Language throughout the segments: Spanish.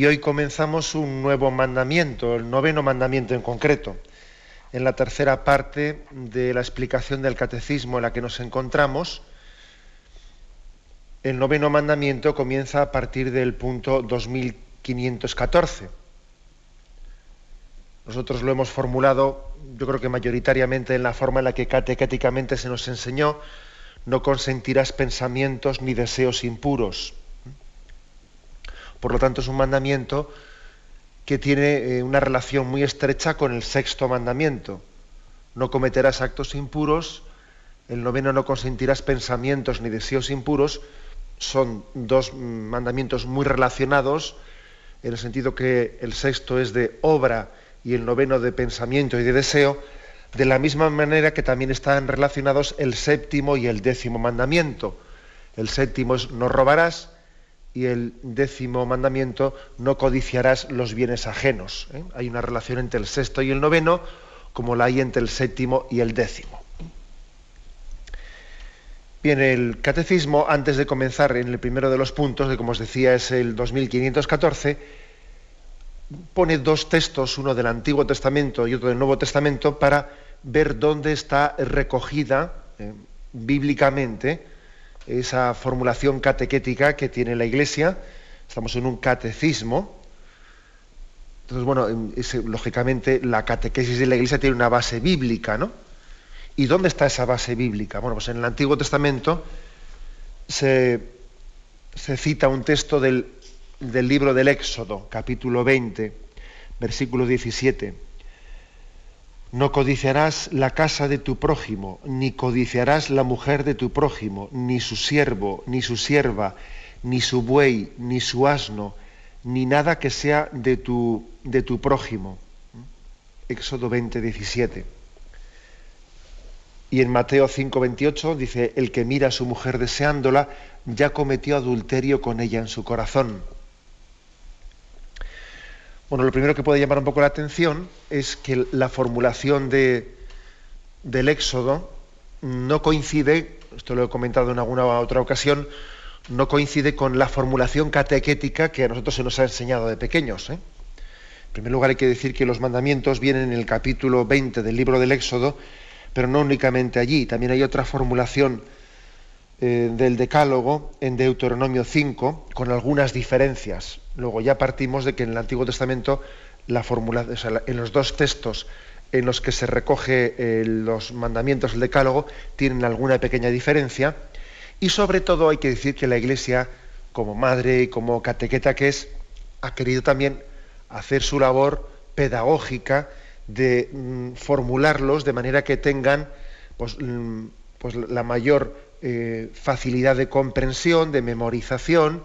Y hoy comenzamos un nuevo mandamiento, el noveno mandamiento en concreto. En la tercera parte de la explicación del catecismo en la que nos encontramos, el noveno mandamiento comienza a partir del punto 2514. Nosotros lo hemos formulado, yo creo que mayoritariamente en la forma en la que catequéticamente se nos enseñó, no consentirás pensamientos ni deseos impuros. Por lo tanto, es un mandamiento que tiene eh, una relación muy estrecha con el sexto mandamiento. No cometerás actos impuros, el noveno no consentirás pensamientos ni deseos impuros, son dos mandamientos muy relacionados, en el sentido que el sexto es de obra y el noveno de pensamiento y de deseo, de la misma manera que también están relacionados el séptimo y el décimo mandamiento. El séptimo es no robarás, y el décimo mandamiento, no codiciarás los bienes ajenos. ¿eh? Hay una relación entre el sexto y el noveno, como la hay entre el séptimo y el décimo. Bien, el catecismo, antes de comenzar en el primero de los puntos, de como os decía es el 2514, pone dos textos, uno del Antiguo Testamento y otro del Nuevo Testamento, para ver dónde está recogida eh, bíblicamente esa formulación catequética que tiene la Iglesia. Estamos en un catecismo. Entonces, bueno, lógicamente la catequesis de la Iglesia tiene una base bíblica, ¿no? ¿Y dónde está esa base bíblica? Bueno, pues en el Antiguo Testamento se, cita un texto del, del libro del Éxodo, capítulo 20, versículo 17 no codiciarás la casa de tu prójimo, ni codiciarás la mujer de tu prójimo, ni su siervo, ni su sierva, ni su buey, ni su asno, ni nada que sea de tu, de tu prójimo. Éxodo 20, 17. Y en Mateo 5, 28 dice, el que mira a su mujer deseándola, ya cometió adulterio con ella en su corazón. Bueno, lo primero que puede llamar un poco la atención es que la formulación de, del Éxodo no coincide, esto lo he comentado en alguna otra ocasión, no coincide con la formulación catequética que a nosotros se nos ha enseñado de pequeños. ¿eh? En primer lugar hay que decir que los mandamientos vienen en el capítulo 20 del libro del Éxodo, pero no únicamente allí, también hay otra formulación eh, del Decálogo en Deuteronomio 5, con algunas diferencias. Luego ya partimos de que en el Antiguo Testamento, la fórmula, en los dos textos en los que se recoge eh, los mandamientos del Decálogo, tienen alguna pequeña diferencia. Y sobre todo hay que decir que la Iglesia, como madre y como catequeta que es, ha querido también hacer su labor pedagógica de mm, formularlos de manera que tengan pues, mm, pues la mayor eh, facilidad de comprensión, de memorización,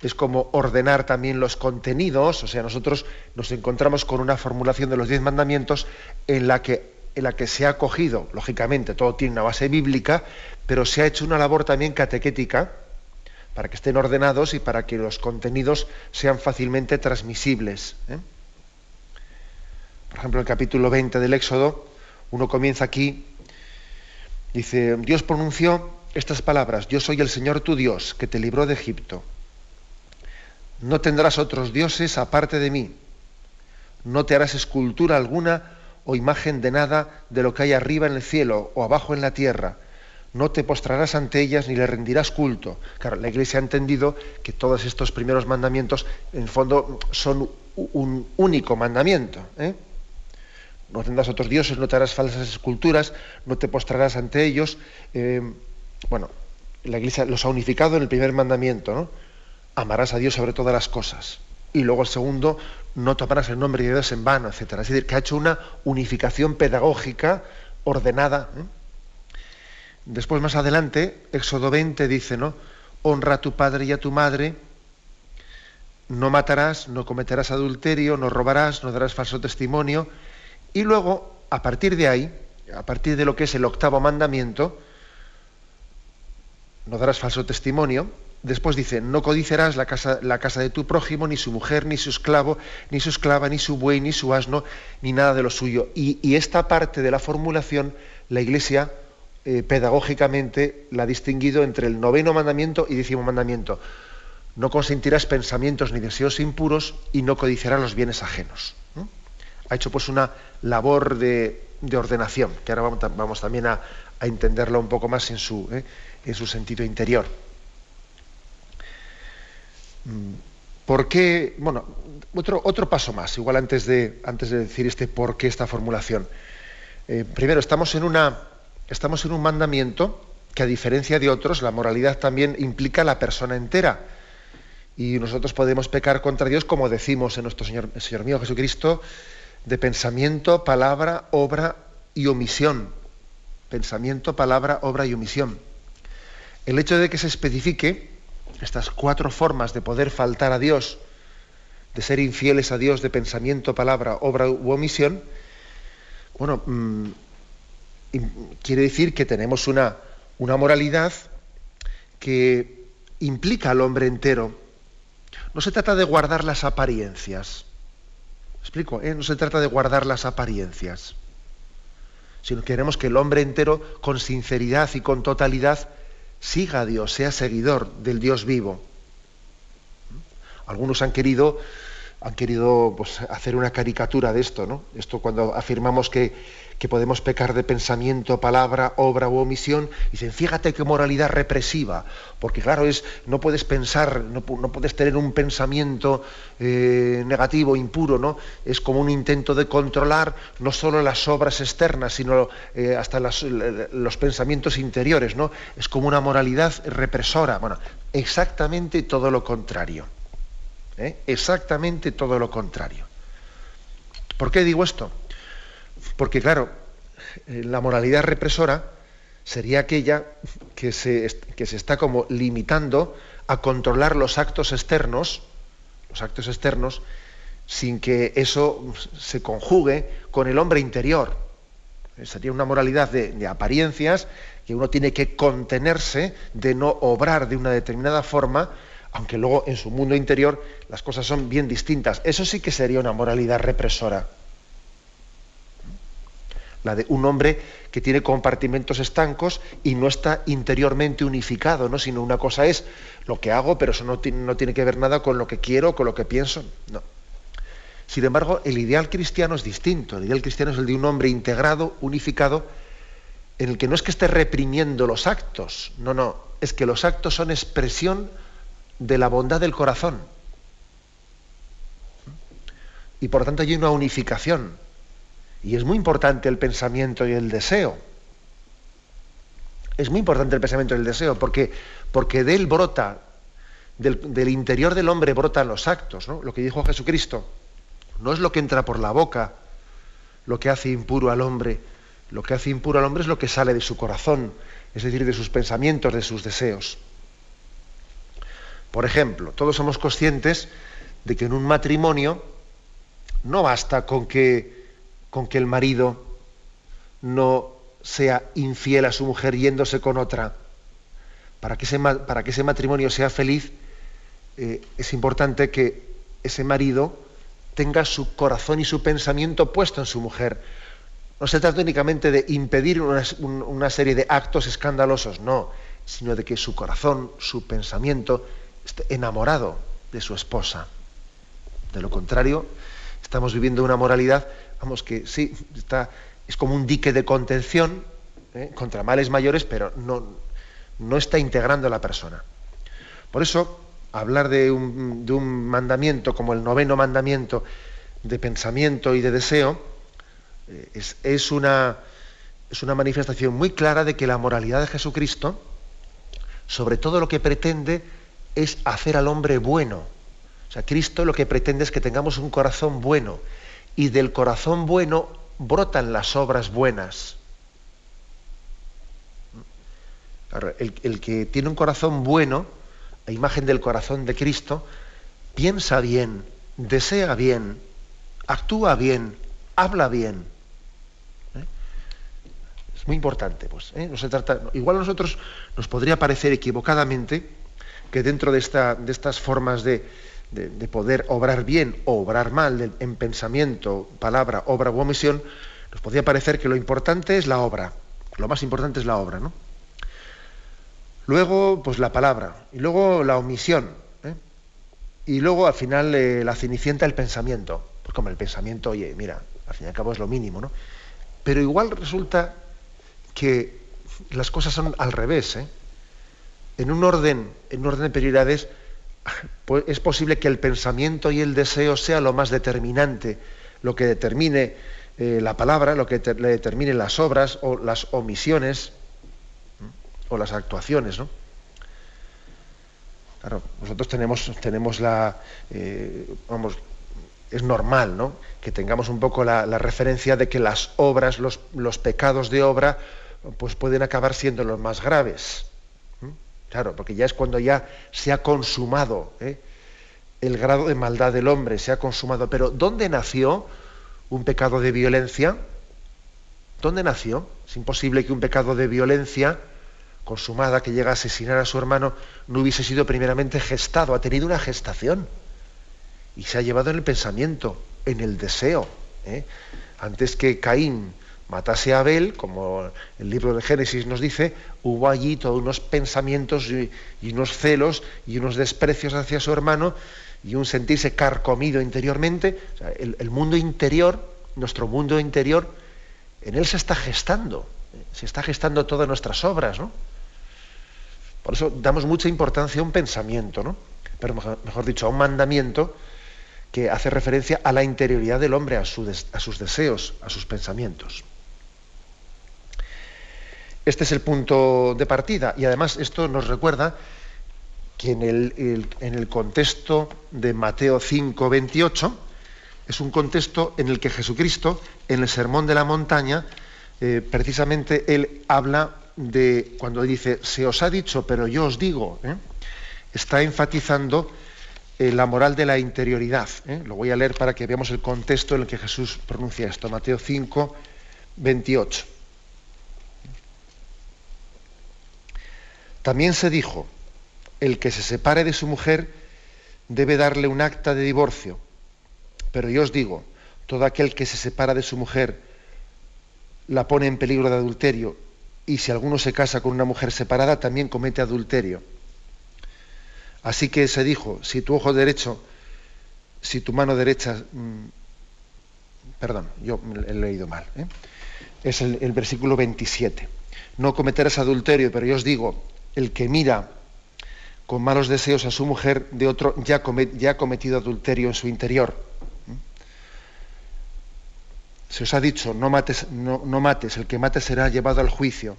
es como ordenar también los contenidos, o sea, nosotros nos encontramos con una formulación de los diez mandamientos en la que, en la que se ha cogido, lógicamente, todo tiene una base bíblica, pero se ha hecho una labor también catequética para que estén ordenados y para que los contenidos sean fácilmente transmisibles. ¿eh? Por ejemplo, el capítulo 20 del Éxodo, uno comienza aquí, dice, Dios pronunció estas palabras, yo soy el Señor tu Dios, que te libró de Egipto. No tendrás otros dioses aparte de mí. No te harás escultura alguna o imagen de nada de lo que hay arriba en el cielo o abajo en la tierra. No te postrarás ante ellas ni le rendirás culto. Claro, la Iglesia ha entendido que todos estos primeros mandamientos, en el fondo, son un único mandamiento. ¿eh? No tendrás otros dioses, no te harás falsas esculturas, no te postrarás ante ellos. Eh, bueno, la Iglesia los ha unificado en el primer mandamiento, ¿no? Amarás a Dios sobre todas las cosas. Y luego el segundo, no tomarás el nombre de Dios en vano, etc. Es decir, que ha hecho una unificación pedagógica ordenada. ¿eh? Después, más adelante, Éxodo 20 dice, ¿no? Honra a tu padre y a tu madre, no matarás, no cometerás adulterio, no robarás, no darás falso testimonio. Y luego, a partir de ahí, a partir de lo que es el octavo mandamiento, no darás falso testimonio, después dice, no codiciarás la casa, de tu prójimo, ni su mujer, ni su esclavo, ni su esclava, ni su buey, ni su asno, ni nada de lo suyo. Y, esta parte de la formulación, la Iglesia eh, pedagógicamente la ha distinguido entre el noveno mandamiento y décimo mandamiento. No consentirás pensamientos ni deseos impuros y no codiciarás los bienes ajenos. Ha hecho pues una labor de, ordenación, que ahora vamos, también a, entenderlo un poco más en su, ¿eh? En su sentido interior. Mm, ¿Por qué? Bueno, otro, otro paso más, igual antes de, antes de decir este por qué esta formulación. Eh, primero, estamos en, una, estamos en un mandamiento que a diferencia de otros, la moralidad también implica la persona entera. Y nosotros podemos pecar contra Dios, como decimos en nuestro Señor, Señor mío Jesucristo, de pensamiento, palabra, obra y omisión. Pensamiento, palabra, obra y omisión. El hecho de que se especifique estas cuatro formas de poder faltar a Dios, de ser infieles a Dios de pensamiento, palabra, obra u omisión, bueno, mm, quiere decir que tenemos una, una moralidad que implica al hombre entero. No se trata de guardar las apariencias. explico? ¿eh? No se trata de guardar las apariencias. Sino que queremos que el hombre entero, con sinceridad y con totalidad, siga a Dios, sea seguidor del Dios vivo. Algunos han querido, han querido pues, hacer una caricatura de esto, ¿no? Esto cuando afirmamos que que podemos pecar de pensamiento, palabra, obra u omisión, dicen, fíjate qué moralidad represiva, porque claro, es, no puedes pensar, no, puedes tener un pensamiento eh, negativo, impuro, ¿no? Es como un intento de controlar no solo las obras externas, sino eh, hasta los pensamientos interiores, ¿no? Es como una moralidad represora. Bueno, exactamente todo lo contrario. ¿Eh? Exactamente todo lo contrario. ¿Por qué digo esto? Porque claro, eh, la moralidad represora sería aquella que se, que se está como limitando a controlar los actos externos, los actos externos, sin que eso se conjugue con el hombre interior. Eh, sería una moralidad de, de, apariencias que uno tiene que contenerse de no obrar de una determinada forma, aunque luego en su mundo interior las cosas son bien distintas. Eso sí que sería una moralidad represora la de un hombre que tiene compartimentos estancos y no está interiormente unificado, ¿no? sino una cosa es lo que hago, pero eso no, no tiene que ver nada con lo que quiero, con lo que pienso. No. Sin embargo, el ideal cristiano es distinto. El ideal cristiano es el de un hombre integrado, unificado, en el que no es que esté reprimiendo los actos, no, no, es que los actos son expresión de la bondad del corazón. Y por tanto hay una unificación y es muy importante el pensamiento y el deseo. Es muy importante el pensamiento y el deseo, porque, porque de él brota, del, interior del hombre brotan los actos. Lo que dijo Jesucristo. No es lo que entra por la boca lo que hace impuro al hombre. Lo que hace impuro al hombre es lo que sale de su corazón, es decir, de sus pensamientos, de sus deseos. Por ejemplo, todos somos conscientes de que en un matrimonio no basta con que con que el marido no sea infiel a su mujer yéndose con otra. Para que ese, para que ese matrimonio sea feliz, eh, es importante que ese marido tenga su corazón y su pensamiento puesto en su mujer. No se trata únicamente de impedir una, una serie de actos escandalosos, no, sino de que su corazón, su pensamiento, enamorado de su esposa. De lo contrario, estamos viviendo una moralidad vamos, que sí, está, es como un dique de contención ¿eh? contra males mayores, pero no, no está integrando a la persona. Por eso, hablar de un, de un mandamiento como el noveno mandamiento de pensamiento y de deseo eh, es, es, una, es una manifestación muy clara de que la moralidad de Jesucristo, sobre todo lo que pretende, es hacer al hombre bueno. O sea, Cristo lo que pretende es que tengamos un corazón bueno, y del corazón bueno brotan las obras buenas. el, que tiene un corazón bueno, a imagen del corazón de Cristo, piensa bien, desea bien, actúa bien, habla bien. ¿eh? Es muy importante, pues. ¿eh? No se trata, igual a nosotros nos podría parecer equivocadamente que dentro de, esta, de estas formas de, de, poder obrar bien o obrar mal en pensamiento, palabra, obra u omisión, nos podría parecer que lo importante es la obra. Lo más importante es la obra, ¿no? Luego, pues la palabra. Y luego la omisión. ¿eh? Y luego, al final, eh, la cenicienta, el pensamiento. Pues como el pensamiento, oye, mira, al fin y al cabo es lo mínimo, ¿no? Pero igual resulta que las cosas son al revés, ¿eh? En un orden, en un orden de prioridades, pues es posible que el pensamiento y el deseo sea lo más determinante, lo que determine eh, la palabra, lo que le determine las obras o las omisiones o las actuaciones, ¿no? Claro, nosotros tenemos, tenemos la, eh, vamos, es normal, ¿no? Que tengamos un poco la, referencia de que las obras, los, los, pecados de obra, pues pueden acabar siendo los más graves. Claro, porque ya es cuando ya se ha consumado ¿eh? el grado de maldad del hombre, se ha consumado. Pero ¿dónde nació un pecado de violencia? ¿Dónde nació? Es imposible que un pecado de violencia consumada que llega a asesinar a su hermano no hubiese sido primeramente gestado, ha tenido una gestación y se ha llevado en el pensamiento, en el deseo. ¿eh? Antes que Caín matase a Abel, como el libro de Génesis nos dice, hubo allí todos unos pensamientos y, unos celos y unos desprecios hacia su hermano y un sentirse carcomido interiormente. el, mundo interior, nuestro mundo interior, en él se está gestando, se está gestando todas nuestras obras, ¿no? Por eso damos mucha importancia a un pensamiento, ¿no? Pero mejor, dicho, a un mandamiento que hace referencia a la interioridad del hombre, a sus deseos, a sus pensamientos. Este es el punto de partida y además esto nos recuerda que en el, contexto de Mateo 5, 28, es un contexto en el que Jesucristo, en el Sermón de la Montaña, eh, precisamente él habla de, cuando dice, se os ha dicho, pero yo os digo, ¿eh? está enfatizando eh, la moral de la interioridad. Lo voy a leer para que veamos el contexto en el que Jesús pronuncia esto, Mateo 5, 28. También se dijo, el que se separe de su mujer debe darle un acta de divorcio. Pero yo os digo, todo aquel que se separa de su mujer la pone en peligro de adulterio, y si alguno se casa con una mujer separada, también comete adulterio. Así que se dijo, si tu ojo derecho, si tu mano derecha, mm, perdón, yo he leído mal, ¿eh? es el, el versículo 27, no cometerás adulterio, pero yo os digo, el que mira con malos deseos a su mujer de otro ya, ha cometido adulterio en su interior. Se os ha dicho, no mates, no, mates, el que mate será llevado al juicio.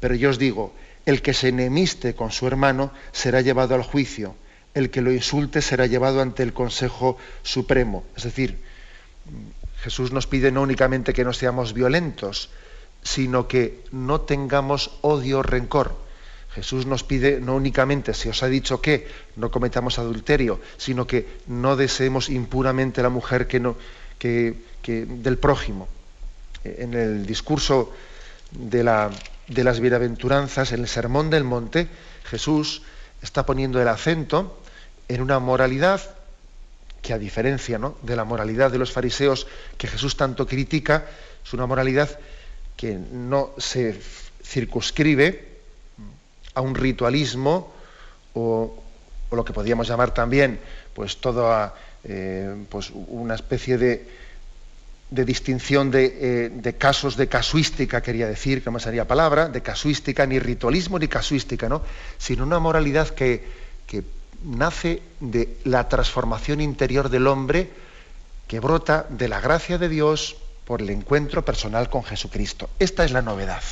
Pero yo os digo, el que se enemiste con su hermano será llevado al juicio. El que lo insulte será llevado ante el Consejo Supremo. Es decir, Jesús nos pide no únicamente que no seamos violentos, sino que no tengamos odio, rencor Jesús nos pide no únicamente, si os ha dicho que no cometamos adulterio, sino que no deseemos impuramente la mujer que no, del prójimo. En el discurso de, de las bienaventuranzas, en el Sermón del Monte, Jesús está poniendo el acento en una moralidad que a diferencia de la moralidad de los fariseos que Jesús tanto critica, es una moralidad que no se circunscribe a un ritualismo o, lo que podríamos llamar también pues toda eh, pues una especie de, de distinción eh, de, casos de casuística, quería decir, que no sería palabra, de casuística, ni ritualismo ni casuística, ¿no? sino una moralidad que, que nace de la transformación interior del hombre que brota de la gracia de Dios por el encuentro personal con Jesucristo. Esta es la novedad.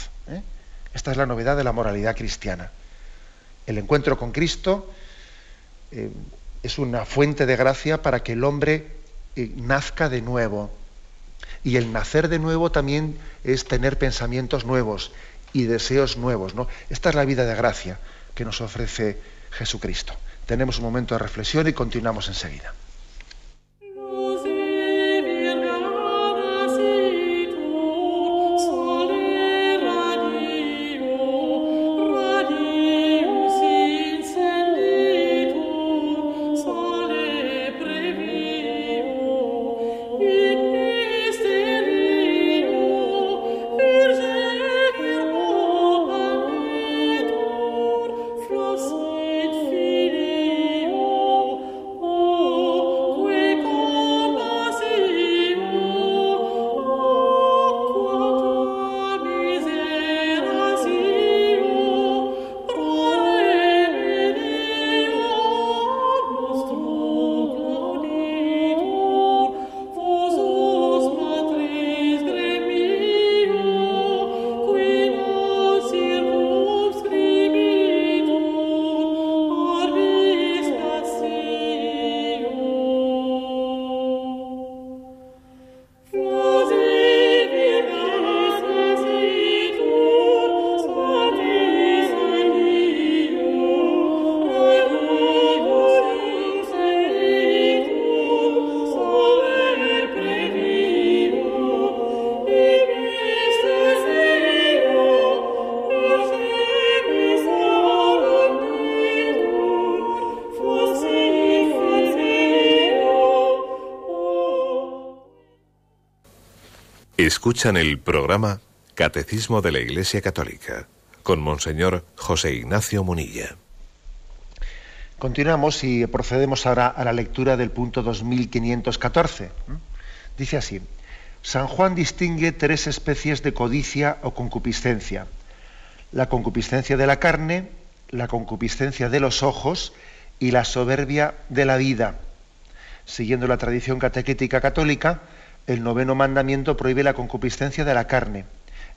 Esta es la novedad de la moralidad cristiana. El encuentro con Cristo eh, es una fuente de gracia para que el hombre eh, nazca de nuevo. Y el nacer de nuevo también es tener pensamientos nuevos y deseos nuevos. Esta es la vida de gracia que nos ofrece Jesucristo. tenemos un momento de reflexión y continuamos enseguida. Escuchan el programa Catecismo de la Iglesia Católica con Monseñor José Ignacio Munilla. Continuamos y procedemos ahora a la lectura del punto 2514. Dice así, San Juan distingue tres especies de codicia o concupiscencia. La concupiscencia de la carne, la concupiscencia de los ojos y la soberbia de la vida. Siguiendo la tradición catequética católica, el noveno mandamiento prohíbe la concupiscencia de la carne.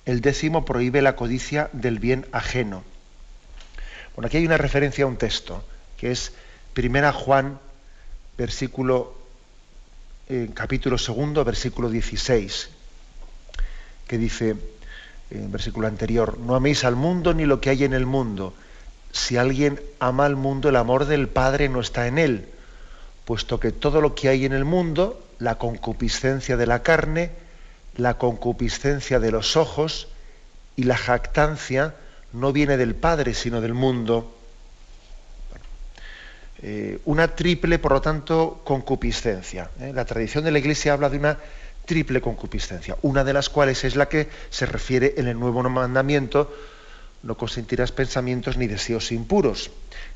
El décimo prohíbe la codicia del bien ajeno. Bueno, aquí hay una referencia a un texto, que es Primera Juan, versículo, eh, capítulo segundo, versículo 16, que dice, en versículo anterior, no améis al mundo ni lo que hay en el mundo. Si alguien ama al mundo, el amor del Padre no está en él, puesto que todo lo que hay en el mundo, la concupiscencia de la carne, la concupiscencia de los ojos y la jactancia no viene del Padre, sino del mundo. Eh, una triple, por lo tanto, concupiscencia. ¿eh? La tradición de la Iglesia habla de una triple concupiscencia, una de las cuales es la que se refiere en el nuevo mandamiento, no consentirás pensamientos ni deseos impuros.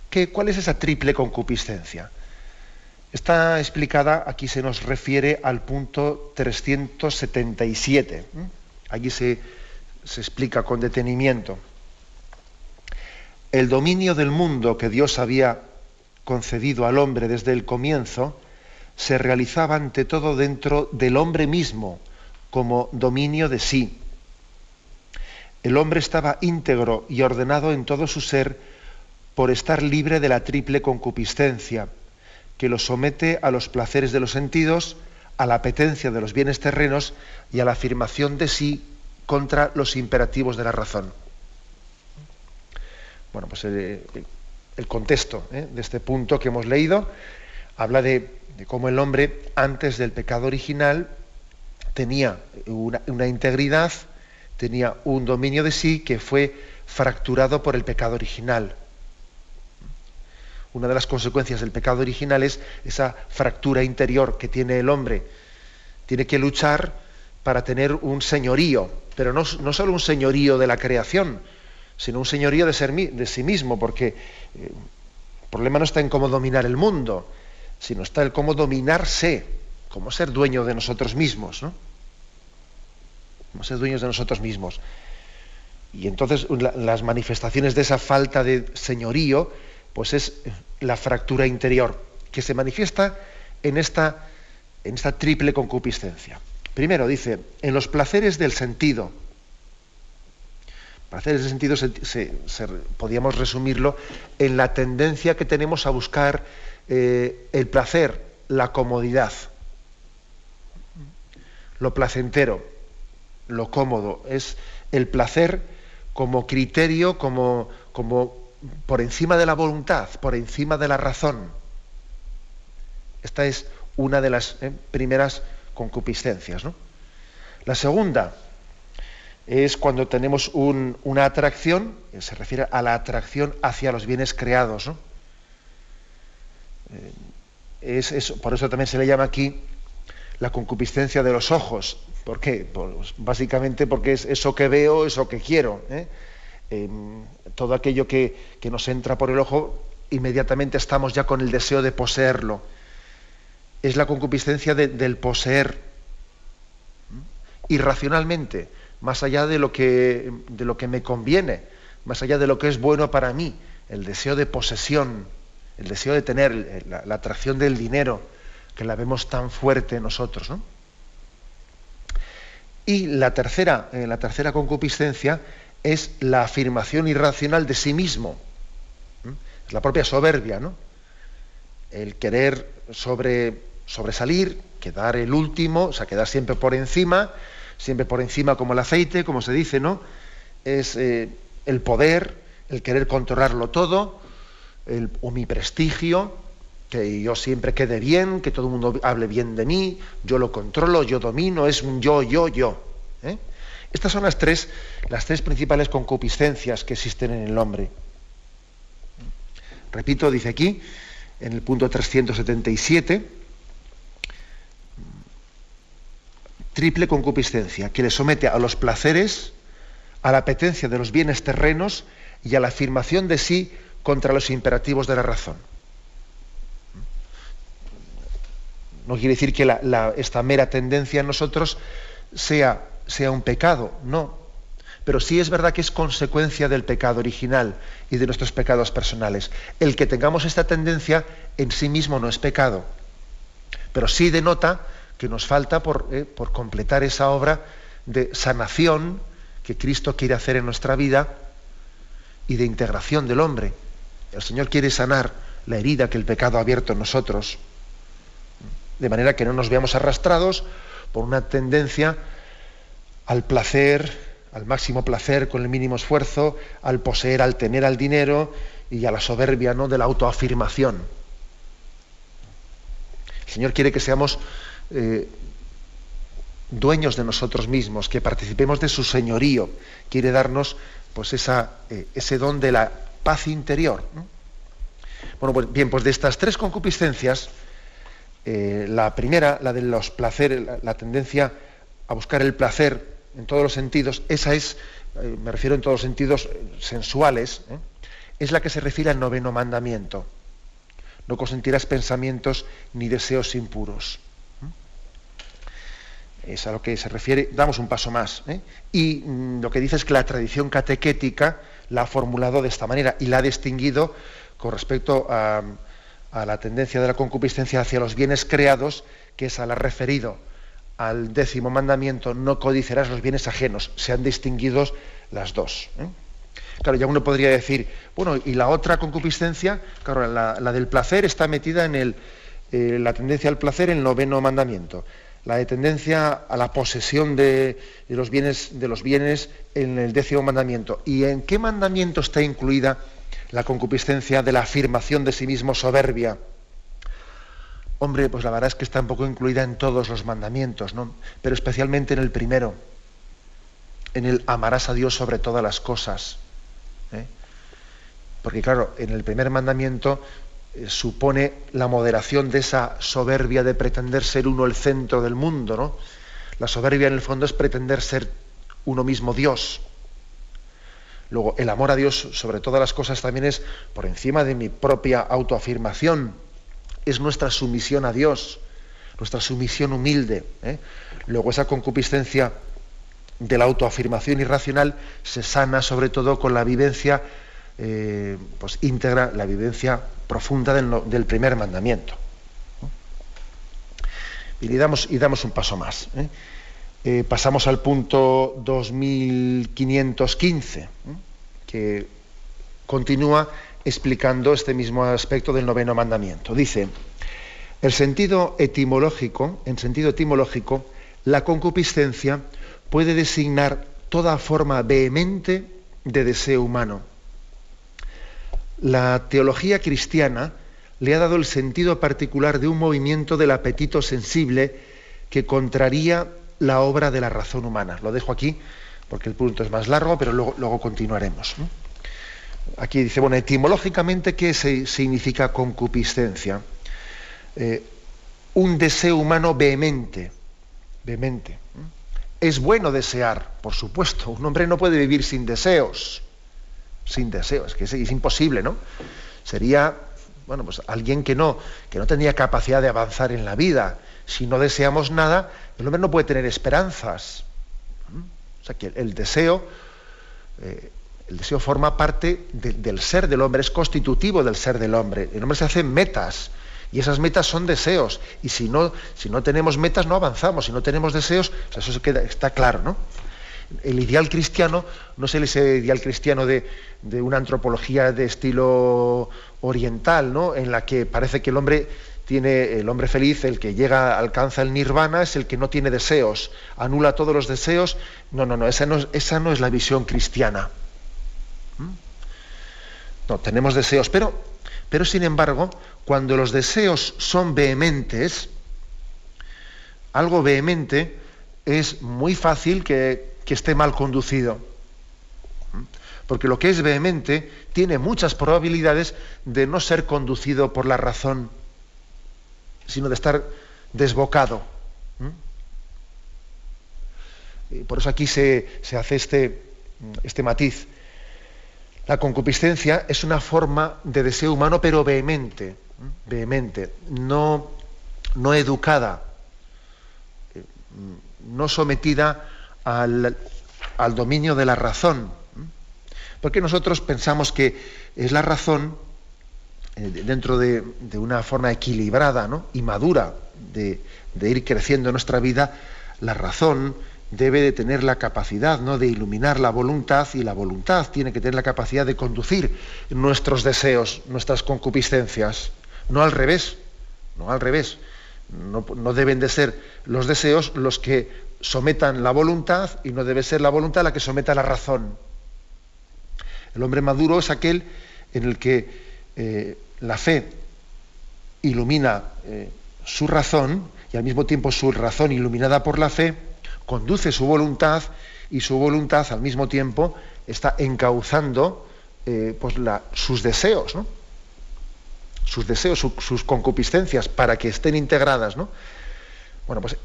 ¿Qué, ¿Cuál es esa triple concupiscencia? Está explicada, aquí se nos refiere al punto 377. Allí se, se explica con detenimiento. El dominio del mundo que Dios había concedido al hombre desde el comienzo se realizaba ante todo dentro del hombre mismo, como dominio de sí. El hombre estaba íntegro y ordenado en todo su ser por estar libre de la triple concupiscencia que lo somete a los placeres de los sentidos, a la apetencia de los bienes terrenos y a la afirmación de sí contra los imperativos de la razón. Bueno, pues eh, el, contexto eh, de este punto que hemos leído habla de, cómo el hombre antes del pecado original tenía una integridad, tenía un dominio de sí que fue fracturado por el pecado original una de las consecuencias del pecado original es esa fractura interior que tiene el hombre. Tiene que luchar para tener un señorío, pero no, solo un señorío de la creación, sino un señorío de, ser, de sí mismo, porque eh, el problema no está en cómo dominar el mundo, sino está en cómo dominarse, cómo ser dueño de nosotros mismos, ¿no? Cómo ser dueños de nosotros mismos. Y entonces las manifestaciones de esa falta de señorío pues es la fractura interior, que se manifiesta en esta, en esta triple concupiscencia. Primero dice, en los placeres del sentido. Placeres del sentido se, podríamos resumirlo en la tendencia que tenemos a buscar eh, el placer, la comodidad, lo placentero, lo cómodo. Es el placer como criterio, como, como por encima de la voluntad, por encima de la razón. Esta es una de las eh, primeras concupiscencias. La segunda es cuando tenemos una atracción, se refiere a la atracción hacia los bienes creados. Eh, es, por eso también se le llama aquí la concupiscencia de los ojos. ¿Por qué? Pues básicamente porque es eso que veo, eso que quiero. ¿eh? Em, todo aquello que, nos entra por el ojo, inmediatamente estamos ya con el deseo de poseerlo. Es la concupiscencia del poseer irracionalmente, más allá de lo, que, de lo que me conviene, más allá de lo que es bueno para mí, el deseo de posesión, el deseo de tener, la, atracción del dinero, que la vemos tan fuerte nosotros. Y la tercera, eh, la tercera concupiscencia es la afirmación irracional de sí mismo. Es la propia soberbia, ¿no? El querer sobre, sobresalir, quedar el último, o sea, quedar siempre por encima, siempre por encima como el aceite, como se dice, ¿no? Es eh, el poder, el querer controlarlo todo, o mi prestigio, que yo siempre quede bien, que todo el mundo hable bien de mí, yo lo controlo, yo domino, es un yo, yo, yo. ¿eh? Estas son las tres, las tres principales concupiscencias que existen en el hombre. Repito, dice aquí, en el punto 377, triple concupiscencia, que le somete a los placeres, a la apetencia de los bienes terrenos y a la afirmación de sí contra los imperativos de la razón. No quiere decir que esta mera tendencia en nosotros sea sea un pecado, no. Pero sí es verdad que es consecuencia del pecado original y de nuestros pecados personales. El que tengamos esta tendencia en sí mismo no es pecado, pero sí denota que nos falta por, eh, por completar esa obra de sanación que Cristo quiere hacer en nuestra vida y de integración del hombre. El Señor quiere sanar la herida que el pecado ha abierto en nosotros, de manera que no nos veamos arrastrados por una tendencia al placer, al máximo placer con el mínimo esfuerzo, al poseer, al tener al dinero y a la soberbia ¿no? de la autoafirmación. El Señor quiere que seamos eh, dueños de nosotros mismos, que participemos de su señorío. Quiere darnos pues, esa, eh, ese don de la paz interior. Bueno, pues bien, pues de estas tres concupiscencias, eh, la primera, la de los placeres, la tendencia a buscar el placer en todos los sentidos, esa es, eh, me refiero en todos los sentidos eh, sensuales, ¿eh? es la que se refiere al noveno mandamiento. No consentirás pensamientos ni deseos impuros. Es a lo que se refiere, damos un paso más. Y mm, lo que dice es que la tradición catequética la ha formulado de esta manera y la ha distinguido con respecto a, a la tendencia de la concupiscencia hacia los bienes creados, que es a la referido al décimo mandamiento, no codiciarás los bienes ajenos. Se han distinguido las dos. ¿eh? Claro, ya uno podría decir, bueno, y la otra concupiscencia, claro, la, del placer está metida en el, eh, la tendencia al placer el noveno mandamiento. La de tendencia a la posesión de, los bienes, de los bienes en el décimo mandamiento. ¿Y en qué mandamiento está incluida la concupiscencia de la afirmación de sí mismo soberbia? Hombre, pues la verdad es que está un poco incluida en todos los mandamientos, ¿no? Pero especialmente en el primero, en el amarás a Dios sobre todas las cosas. ¿eh? Porque claro, en el primer mandamiento eh, supone la moderación de esa soberbia de pretender ser uno el centro del mundo, ¿no? La soberbia en el fondo es pretender ser uno mismo Dios. Luego, el amor a Dios sobre todas las cosas también es por encima de mi propia autoafirmación es nuestra sumisión a Dios, nuestra sumisión humilde. ¿eh? Luego esa concupiscencia de la autoafirmación irracional se sana sobre todo con la vivencia eh, pues íntegra, la vivencia profunda del, primer mandamiento. Y damos, un paso más. ¿eh? pasamos al punto 2515, que continúa explicando este mismo aspecto del noveno mandamiento. Dice, el sentido etimológico, en sentido etimológico, la concupiscencia puede designar toda forma vehemente de deseo humano. la teología cristiana le ha dado el sentido particular de un movimiento del apetito sensible que contraría la obra de la razón humana. Lo dejo aquí porque el punto es más largo, pero luego, continuaremos. Aquí dice, bueno, etimológicamente, ¿qué significa concupiscencia? Eh, un deseo humano vehemente, vehemente. Es bueno desear, por supuesto. Un hombre no puede vivir sin deseos, sin deseos, que es, imposible, ¿no? Sería, bueno, pues alguien que no, que no tenía capacidad de avanzar en la vida. Si no deseamos nada, el hombre no puede tener esperanzas. O sea que el deseo, eh, el deseo forma parte del ser del hombre, es constitutivo del ser del hombre. El hombre se hace metas y esas metas son deseos. Y si no, si no tenemos metas no avanzamos, si no tenemos deseos, eso está claro, ¿no? El ideal cristiano no es el ideal cristiano de, una antropología de estilo oriental, ¿no? En la que parece que el hombre tiene el hombre feliz, el que llega, alcanza el nirvana, es el que no tiene deseos, anula todos los deseos. No, no, no, esa no es la visión cristiana. ¿Mm? No, tenemos deseos, pero, pero sin embargo, cuando los deseos son vehementes, algo vehemente es muy fácil que, que esté mal conducido. ¿Mm? Porque lo que es vehemente tiene muchas probabilidades de no ser conducido por la razón sino de estar desbocado. por eso aquí se, hace este, este matiz. La concupiscencia es una forma de deseo humano, pero vehemente, vehemente, no, no educada, eh, no sometida al, dominio de la razón. Porque nosotros pensamos que es la razón eh, dentro de, una forma equilibrada y madura de, ir creciendo en nuestra vida, la razón debe de tener la capacidad ¿no? de iluminar la voluntad y la voluntad tiene que tener la capacidad de conducir nuestros deseos, nuestras concupiscencias, no al revés, no al revés. No, deben de ser los deseos los que sometan la voluntad y no debe ser la voluntad la que someta la razón. El hombre maduro es aquel en el que eh, la fe ilumina eh, su razón y al mismo tiempo su razón iluminada por la fe conduce su voluntad y su voluntad al mismo tiempo está encauzando eh, pues sus deseos, sus deseos, sus concupiscencias para que estén integradas. ¿no? Bueno, pues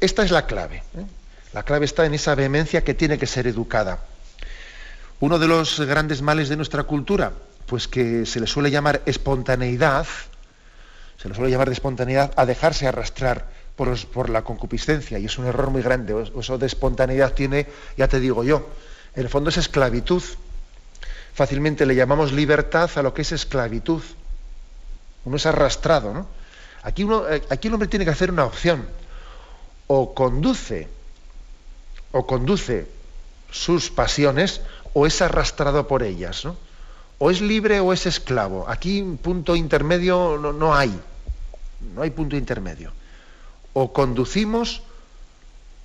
esta es la clave. La clave está en esa vehemencia que tiene que ser educada. Uno de los grandes males de nuestra cultura pues que se le suele llamar espontaneidad, se le suele llamar de espontaneidad a dejarse arrastrar por, la concupiscencia, y es un error muy grande. Eso de espontaneidad tiene, ya te digo yo, en el fondo es esclavitud. Fácilmente le llamamos libertad a lo que es esclavitud. Uno es arrastrado, ¿no? Aquí, uno, eh, aquí el hombre tiene que hacer una opción. O conduce, o conduce sus pasiones, o es arrastrado por ellas, ¿no? o es libre o es esclavo. Aquí un punto intermedio no, hay. No hay punto intermedio. O conducimos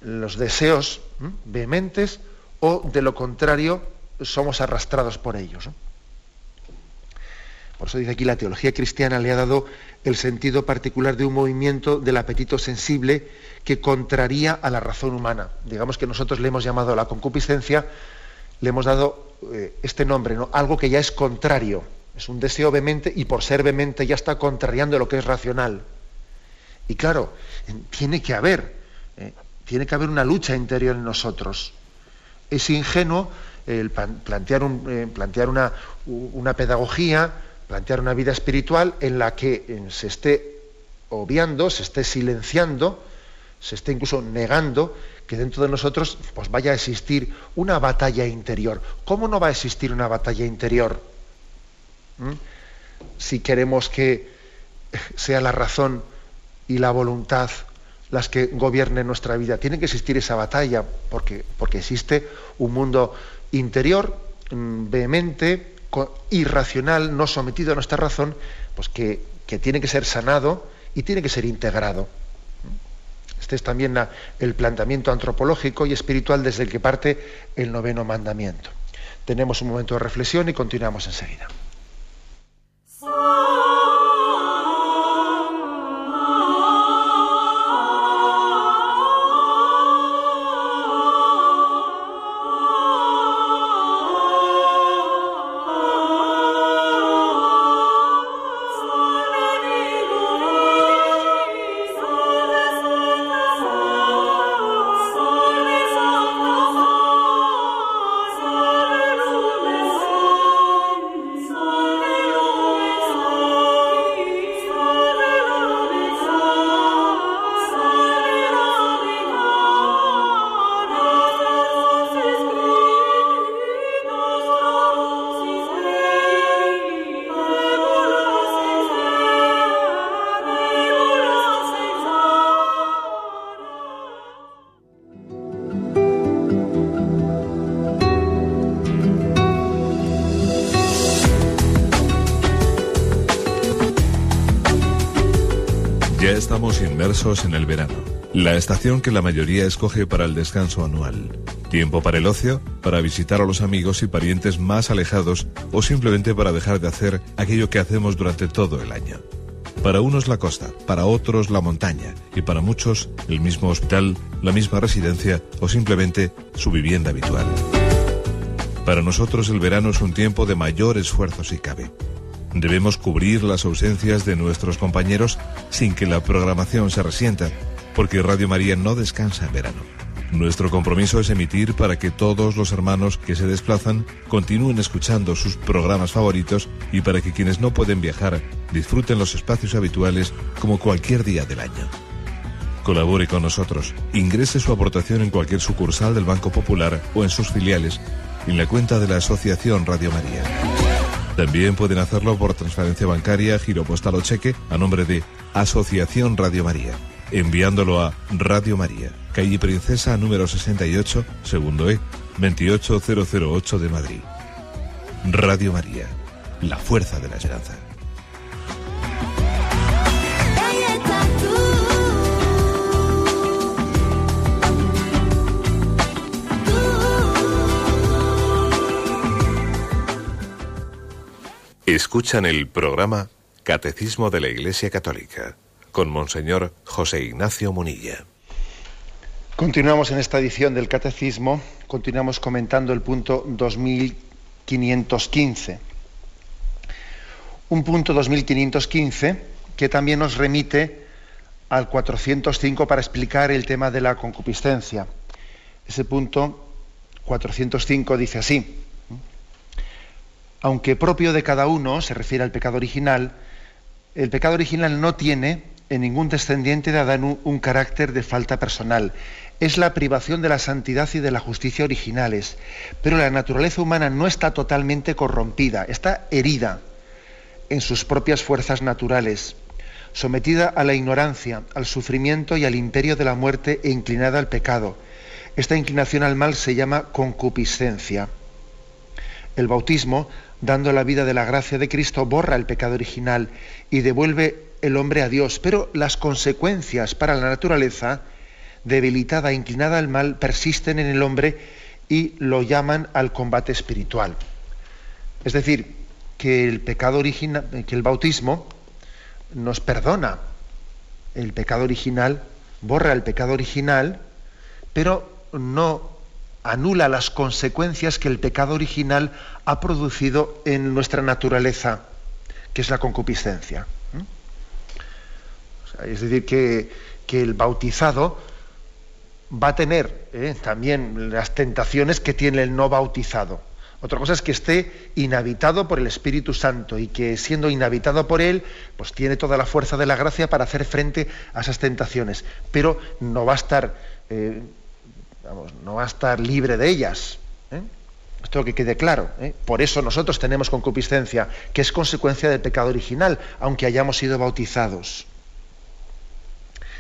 los deseos vehementes o de lo contrario somos arrastrados por ellos. Por eso dice aquí la teología cristiana le ha dado el sentido particular de un movimiento del apetito sensible que contraría a la razón humana. Digamos que nosotros le hemos llamado la concupiscencia le hemos dado eh, este nombre, ¿no? algo que ya es contrario, es un deseo vehemente y por ser vehemente ya está contrariando lo que es racional. Y claro, tiene que haber, eh, tiene que haber una lucha interior en nosotros. Es ingenuo el plantear, eh, plantear una, una, pedagogía, plantear una vida espiritual en la que se esté obviando, se esté silenciando, se esté incluso negando que dentro de nosotros pues vaya a existir una batalla interior. ¿Cómo no va a existir una batalla interior? ¿Mm? Si queremos que sea la razón y la voluntad las que gobiernen nuestra vida. Tiene que existir esa batalla porque, porque existe un mundo interior mm, vehemente, irracional, no sometido a nuestra razón, pues que, que tiene que ser sanado y tiene que ser integrado. Este es también el planteamiento antropológico y espiritual desde el que parte el noveno mandamiento. Tenemos un momento de reflexión y continuamos enseguida. Estamos inmersos en el verano, la estación que la mayoría escoge para el descanso anual. Tiempo para el ocio, para visitar a los amigos y parientes más alejados o simplemente para dejar de hacer aquello que hacemos durante todo el año. Para unos la costa, para otros la montaña y para muchos el mismo hospital, la misma residencia o simplemente su vivienda habitual. Para nosotros el verano es un tiempo de mayor esfuerzo si cabe. Debemos cubrir las ausencias de nuestros compañeros sin que la programación se resienta, porque Radio María no descansa en verano. Nuestro compromiso es emitir para que todos los hermanos que se desplazan continúen escuchando sus programas favoritos y para que quienes no pueden viajar disfruten los espacios habituales como cualquier día del año. Colabore con nosotros. Ingrese su aportación en cualquier sucursal del Banco Popular o en sus filiales en la cuenta de la Asociación Radio María. También pueden hacerlo por transferencia bancaria, giro postal o cheque a nombre de Asociación Radio María, enviándolo a Radio María, calle Princesa número 68, segundo E, 28008 de Madrid. Radio María, la fuerza de la esperanza. Escuchan el programa Catecismo de la Iglesia Católica con Monseñor José Ignacio Munilla. Continuamos en esta edición del Catecismo, continuamos comentando el punto 2515. Un punto 2515 que también nos remite al 405 para explicar el tema de la concupiscencia. Ese punto 405 dice así aunque propio de cada uno, se refiere al pecado original, el pecado original no tiene en ningún descendiente de Adán un, carácter de falta personal. Es la privación de la santidad y de la justicia originales. Pero la naturaleza humana no está totalmente corrompida, está herida en sus propias fuerzas naturales, sometida a la ignorancia, al sufrimiento y al imperio de la muerte e inclinada al pecado. Esta inclinación al mal se llama concupiscencia. El bautismo dando la vida de la gracia de Cristo, borra el pecado original y devuelve el hombre a Dios. Pero las consecuencias para la naturaleza, debilitada, inclinada al mal, persisten en el hombre y lo llaman al combate espiritual. Es decir, que el pecado original, que el bautismo nos perdona el pecado original, borra el pecado original, pero no anula las consecuencias que el pecado original ha producido en nuestra naturaleza, que es la concupiscencia. es decir, que, el bautizado va a tener ¿eh? también las tentaciones que tiene el no bautizado. Otra cosa es que esté inhabitado por el Espíritu Santo y que siendo inhabitado por él, pues tiene toda la fuerza de la gracia para hacer frente a esas tentaciones. Pero no va a estar eh, no va a estar libre de ellas. ¿eh? Esto que quede claro. ¿eh? Por eso nosotros tenemos concupiscencia, que es consecuencia del pecado original, aunque hayamos sido bautizados.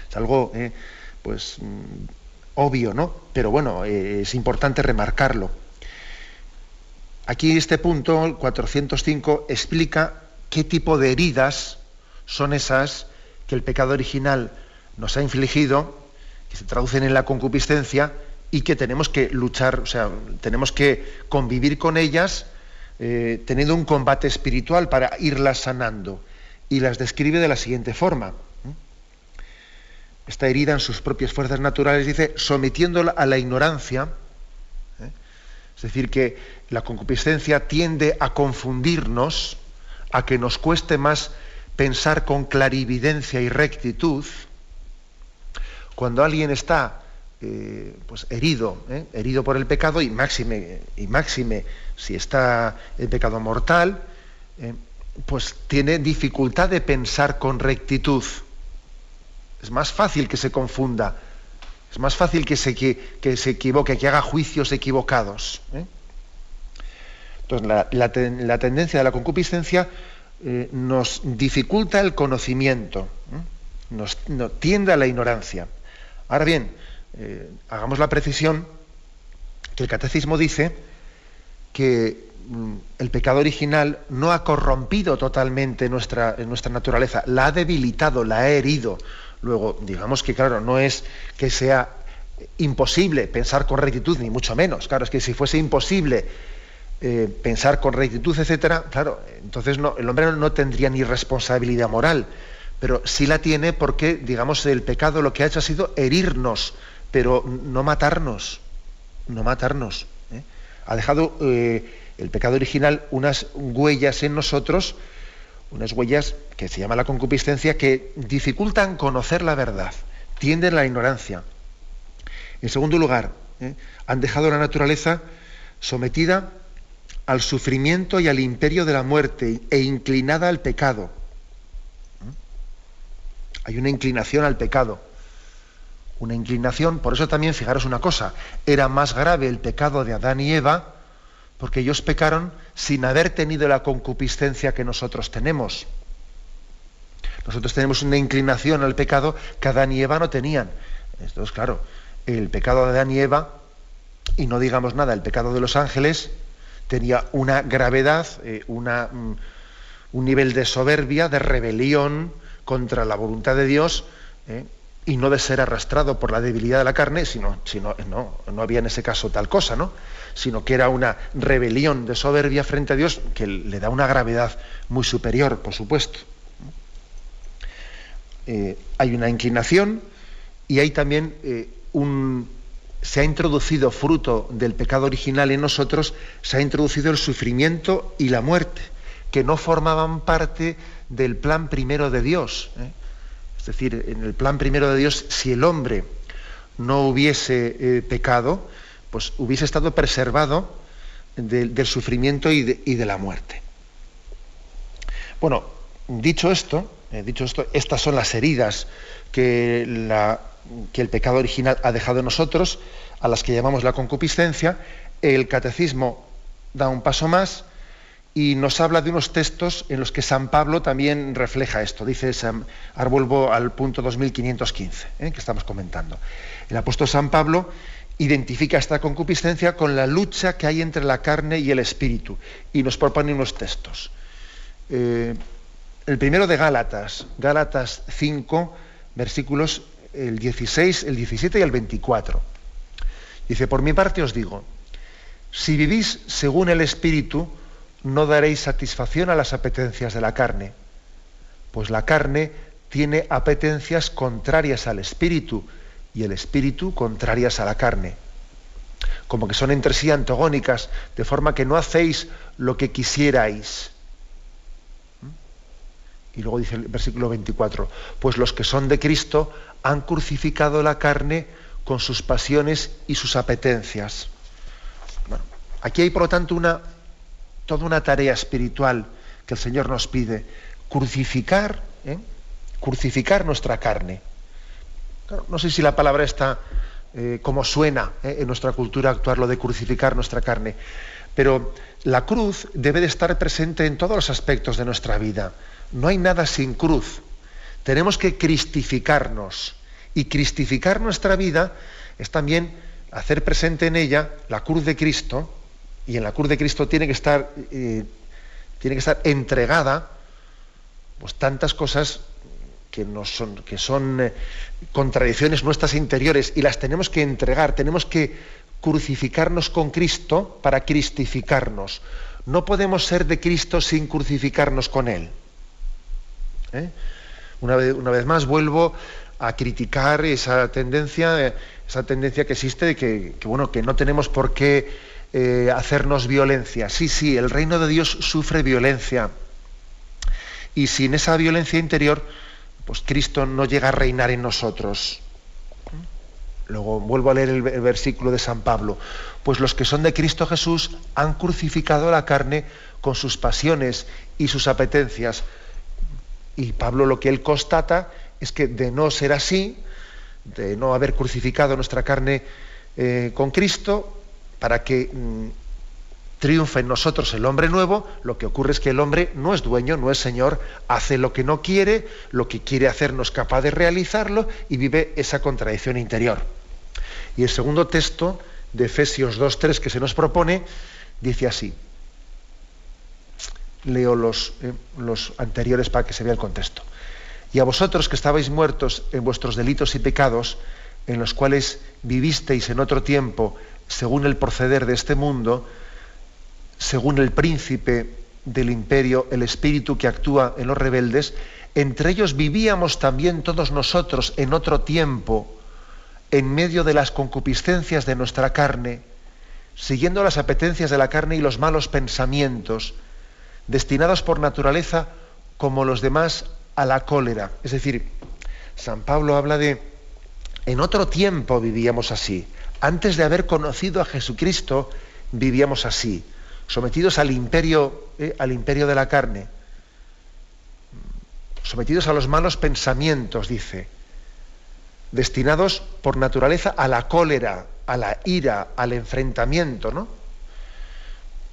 Es algo, ¿eh? pues, mm, obvio, ¿no? Pero bueno, es importante remarcarlo. Aquí este punto, el 405, explica qué tipo de heridas son esas que el pecado original nos ha infligido, que se traducen en la concupiscencia, y que tenemos que luchar, o sea, tenemos que convivir con ellas eh, teniendo un combate espiritual para irlas sanando. Y las describe de la siguiente forma. Esta herida en sus propias fuerzas naturales dice, sometiéndola a la ignorancia, ¿eh? es decir, que la concupiscencia tiende a confundirnos, a que nos cueste más pensar con clarividencia y rectitud. Cuando alguien está eh, pues herido, ¿eh? herido por el pecado y máxime, y máxime si está el pecado mortal, eh, pues tiene dificultad de pensar con rectitud. Es más fácil que se confunda, es más fácil que se, que, se equivoque, que haga juicios equivocados. Entonces, la, tendencia de la concupiscencia nos dificulta el conocimiento, nos tiende a la ignorancia. Ahora bien, eh, hagamos la precisión que el catecismo dice que mm, el pecado original no ha corrompido totalmente nuestra, nuestra naturaleza, la ha debilitado, la ha herido, Luego, digamos que, claro, no es que sea imposible pensar con rectitud, ni mucho menos. Claro, es que si fuese imposible eh, pensar con rectitud, etcétera, claro, entonces no, el hombre no tendría ni responsabilidad moral, pero sí la tiene porque, digamos, el pecado lo que ha hecho ha sido herirnos, pero no matarnos, no matarnos. ¿eh? Ha dejado eh, el pecado original unas huellas en nosotros, unas huellas que se llama la concupiscencia, que dificultan conocer la verdad, tienden a la ignorancia. En segundo lugar, han dejado la naturaleza sometida al sufrimiento y al imperio de la muerte e inclinada al pecado. Hay una inclinación al pecado. Una inclinación, por eso también fijaros una cosa, era más grave el pecado de Adán y Eva porque ellos pecaron sin haber tenido la concupiscencia que nosotros tenemos. Nosotros tenemos una inclinación al pecado que Adán y Eva no tenían. Entonces, claro, el pecado de Adán y Eva, y no digamos nada, el pecado de los ángeles, tenía una gravedad, eh, una, mm, un nivel de soberbia, de rebelión contra la voluntad de Dios, eh, y no de ser arrastrado por la debilidad de la carne, sino, sino no, no había en ese caso tal cosa, ¿no? sino que era una rebelión de soberbia frente a Dios que le da una gravedad muy superior, por supuesto. Eh, hay una inclinación y hay también un, se ha introducido fruto del pecado original en nosotros, se ha introducido el sufrimiento y la muerte, que no formaban parte del plan primero de Dios. ¿eh? Decir, en el plan primero de Dios, si el hombre no hubiese eh, pecado, pues hubiese estado preservado del sufrimiento y de, la muerte. Bueno, dicho esto, eh, dicho esto, estas son las heridas que que el pecado original ha dejado en nosotros, a las que llamamos la concupiscencia, el catecismo da un paso más y nos habla de unos textos en los que San Pablo también refleja esto. Dice, ahora vuelvo al punto 2515 ¿eh? que estamos comentando. El apóstol San Pablo identifica esta concupiscencia con la lucha que hay entre la carne y el espíritu y nos propone unos textos. Eh, el primero de Gálatas, Gálatas 5, versículos el 16, el 17 y el 24. Dice, por mi parte os digo, si vivís según el Espíritu, no daréis satisfacción a las apetencias de la carne, pues la carne tiene apetencias contrarias al Espíritu y el Espíritu contrarias a la carne, como que son entre sí antagónicas, de forma que no hacéis lo que quisierais. Y luego dice el versículo 24, pues los que son de Cristo han crucificado la carne con sus pasiones y sus apetencias. aquí hay por lo tanto una, toda una tarea espiritual que el Señor nos pide, crucificar, ¿eh? crucificar nuestra carne. no sé si la palabra está eh, como suena ¿eh? en nuestra cultura actual lo de crucificar nuestra carne, pero la cruz debe de estar presente en todos los aspectos de nuestra vida. No hay nada sin cruz. Tenemos que cristificarnos. Y cristificar nuestra vida es también hacer presente en ella la cruz de Cristo, y en la cruz de Cristo tiene que estar, eh, tiene que estar entregada pues, tantas cosas que, son, que son eh, contradicciones nuestras interiores, y las tenemos que entregar, tenemos que crucificarnos con Cristo para cristificarnos. No podemos ser de Cristo sin crucificarnos con Él. ¿Eh? Una, vez, una vez más vuelvo a criticar esa tendencia, esa tendencia que existe de que, bueno, que no tenemos por qué eh, hacernos violencia. Sí, sí, el reino de Dios sufre violencia. Y sin esa violencia interior, pues Cristo no llega a reinar en nosotros. Luego vuelvo a leer el, versículo de San Pablo. Pues los que son de Cristo Jesús han crucificado la carne con sus pasiones y sus apetencias. Y Pablo lo que él constata es que de no ser así, de no haber crucificado nuestra carne eh, con Cristo, para que mm, triunfe en nosotros el hombre nuevo, lo que ocurre es que el hombre no es dueño, no es señor, hace lo que no quiere, lo que quiere hacer no es capaz de realizarlo y vive esa contradicción interior. Y el segundo texto de Efesios 2.3 que se nos propone dice así, leo los, eh, los anteriores para que se vea el contexto. Y a vosotros que estabais muertos en vuestros delitos y pecados, en los cuales vivisteis en otro tiempo, según el proceder de este mundo, según el príncipe del imperio, el espíritu que actúa en los rebeldes, entre ellos vivíamos también todos nosotros en otro tiempo, en medio de las concupiscencias de nuestra carne, siguiendo las apetencias de la carne y los malos pensamientos, destinados por naturaleza, como los demás, a la cólera. Es decir, San Pablo habla de, en otro tiempo vivíamos así, antes de haber conocido a Jesucristo, vivíamos así, sometidos al imperio, eh, al imperio de la carne, sometidos a los malos pensamientos, dice, destinados por naturaleza a la cólera, a la ira, al enfrentamiento, ¿no?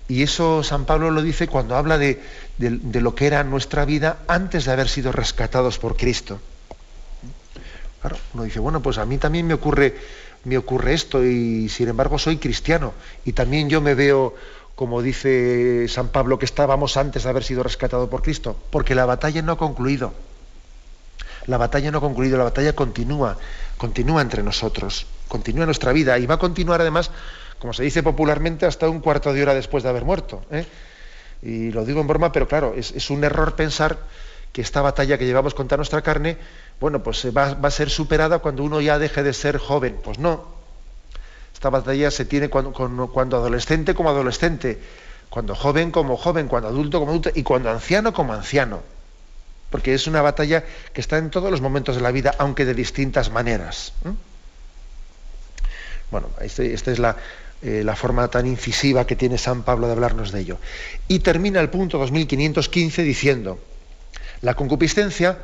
Y eso San Pablo lo dice cuando habla de, lo que era nuestra vida antes de haber sido rescatados por Cristo. Claro, uno dice, bueno, pues a mí también me ocurre, me ocurre esto y sin embargo soy cristiano y también yo me veo, como dice San Pablo, que estábamos antes de haber sido rescatados por Cristo, porque la batalla no ha concluido. La batalla no ha concluido, la batalla continúa, continúa entre nosotros, continúa nuestra vida y va a continuar además, como se dice popularmente, hasta un cuarto de hora después de haber muerto. ¿eh? Y lo digo en broma, pero claro, es, un error pensar que esta batalla que llevamos contra nuestra carne, bueno, pues va, a ser superada cuando uno ya deje de ser joven. Pues no. Esta batalla se tiene cuando, adolescente como adolescente, cuando joven como joven, cuando adulto como adulto y cuando anciano como anciano porque es una batalla que está en todos los momentos de la vida, aunque de distintas maneras. Bueno, este, esta es eh, la, forma tan incisiva que tiene San Pablo de hablarnos de ello. Y termina el punto 2515 diciendo, la concupiscencia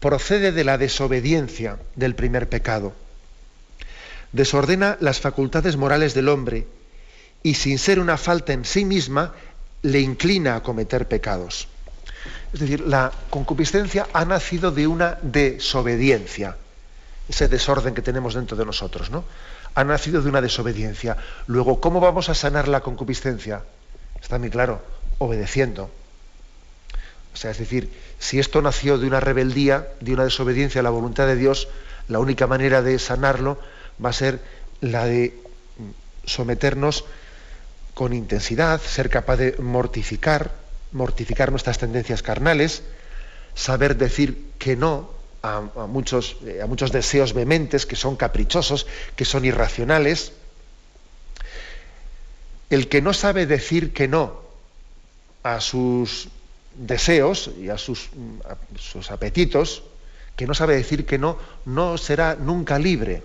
procede de la desobediencia del primer pecado. Desordena las facultades morales del hombre y sin ser una falta en sí misma, le inclina a cometer pecados. Es decir, la concupiscencia ha nacido de una desobediencia, ese desorden que tenemos dentro de nosotros, ¿no? Ha nacido de una desobediencia. Luego, ¿cómo vamos a sanar la concupiscencia? Está muy claro, obedeciendo. O sea, es decir, si esto nació de una rebeldía, de una desobediencia a la voluntad de Dios, la única manera de sanarlo va a ser la de someternos con intensidad, ser capaz de mortificar, mortificar nuestras tendencias carnales, saber decir que no a, muchos, eh, a muchos deseos vehementes que son caprichosos, que son irracionales. El que no sabe decir que no a sus deseos y a sus, apetitos, que no sabe decir que no, no será nunca libre.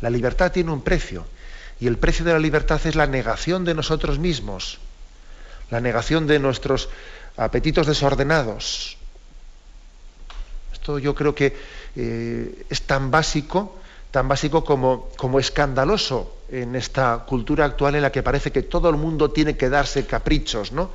La libertad tiene un precio y el precio de la libertad es la negación de nosotros mismos la negación de nuestros apetitos desordenados. Esto yo creo que eh, es tan básico, tan básico como, como escandaloso en esta cultura actual en la que parece que todo el mundo tiene que darse caprichos, ¿no?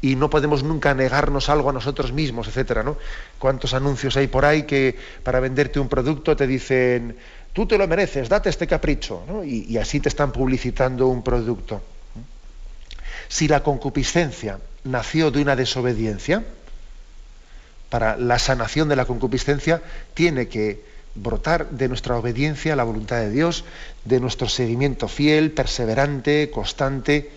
Y no podemos nunca negarnos algo a nosotros mismos, etcétera, ¿no? ¿Cuántos anuncios hay por ahí que para venderte un producto te dicen, tú te lo mereces, date este capricho, y así te están publicitando un producto. Si la concupiscencia nació de una desobediencia, para la sanación de la concupiscencia tiene que brotar de nuestra obediencia a la voluntad de Dios, de nuestro seguimiento fiel, perseverante, constante,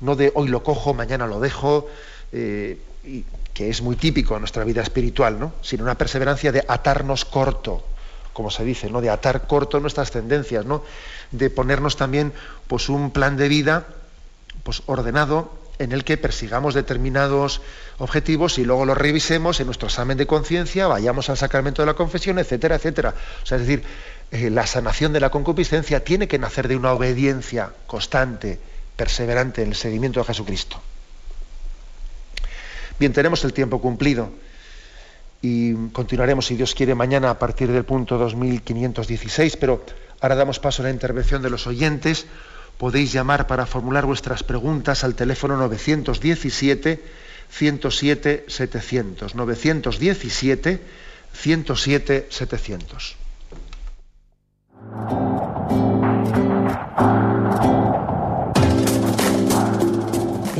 no de hoy lo cojo, mañana lo dejo, eh, y, que es muy típico en nuestra vida espiritual, ¿no? sino una perseverancia de atarnos corto, como se dice, ¿no? de atar corto nuestras tendencias, ¿no? de ponernos también pues, un plan de vida pues, ordenado en el que persigamos determinados objetivos y luego los revisemos en nuestro examen de conciencia, vayamos al sacramento de la confesión, etcétera, etcétera. O sea, es decir, eh, la sanación de la concupiscencia tiene que nacer de una obediencia constante, perseverante en el seguimiento de Jesucristo. Bien, tenemos el tiempo cumplido y continuaremos, si Dios quiere, mañana a partir del punto 2516, pero ahora damos paso a la intervención de los oyentes podéis llamar para formular vuestras preguntas al teléfono 917 107 700. 917 107 700.